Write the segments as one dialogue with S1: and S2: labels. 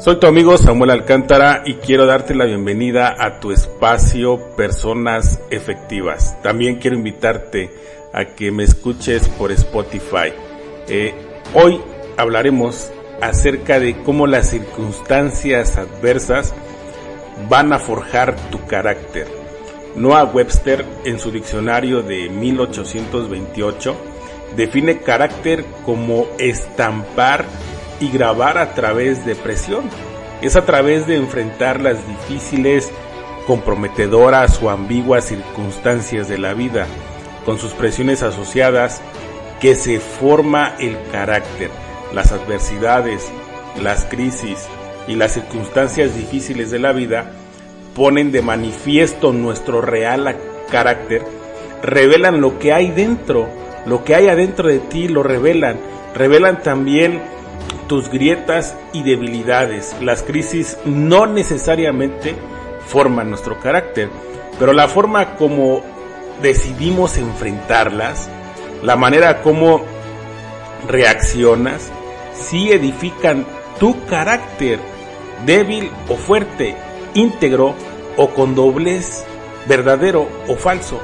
S1: Soy tu amigo Samuel Alcántara y quiero darte la bienvenida a tu espacio Personas Efectivas. También quiero invitarte a que me escuches por Spotify. Eh, hoy hablaremos acerca de cómo las circunstancias adversas van a forjar tu carácter. Noah Webster en su diccionario de 1828 define carácter como estampar y grabar a través de presión. Es a través de enfrentar las difíciles, comprometedoras o ambiguas circunstancias de la vida, con sus presiones asociadas, que se forma el carácter. Las adversidades, las crisis y las circunstancias difíciles de la vida ponen de manifiesto nuestro real carácter, revelan lo que hay dentro, lo que hay adentro de ti lo revelan, revelan también tus grietas y debilidades. Las crisis no necesariamente forman nuestro carácter, pero la forma como decidimos enfrentarlas, la manera como reaccionas, sí edifican tu carácter, débil o fuerte, íntegro o con doblez, verdadero o falso.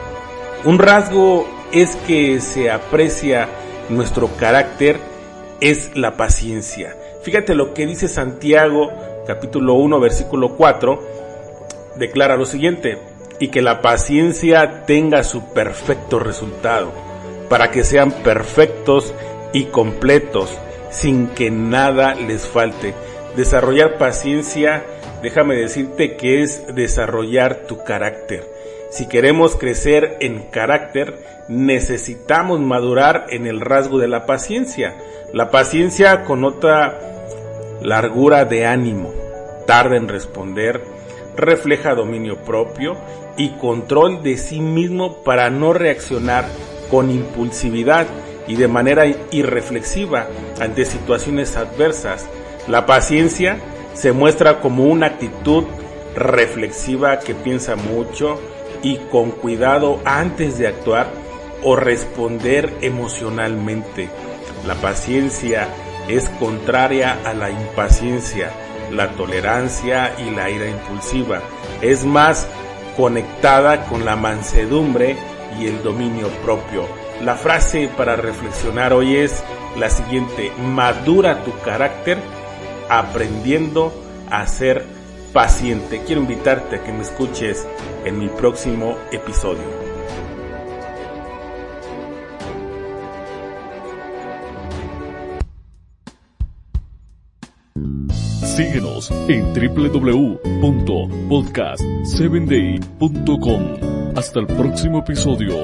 S1: Un rasgo es que se aprecia nuestro carácter es la paciencia. Fíjate lo que dice Santiago capítulo 1 versículo 4, declara lo siguiente, y que la paciencia tenga su perfecto resultado, para que sean perfectos y completos, sin que nada les falte. Desarrollar paciencia, déjame decirte que es desarrollar tu carácter. Si queremos crecer en carácter, necesitamos madurar en el rasgo de la paciencia. La paciencia connota largura de ánimo, tarda en responder, refleja dominio propio y control de sí mismo para no reaccionar con impulsividad y de manera irreflexiva ante situaciones adversas. La paciencia se muestra como una actitud reflexiva que piensa mucho y con cuidado antes de actuar o responder emocionalmente. La paciencia es contraria a la impaciencia, la tolerancia y la ira impulsiva. Es más conectada con la mansedumbre y el dominio propio. La frase para reflexionar hoy es la siguiente, madura tu carácter aprendiendo a ser paciente. Quiero invitarte a que me escuches en mi próximo episodio.
S2: Síguenos en www.podcast7day.com. Hasta el próximo episodio.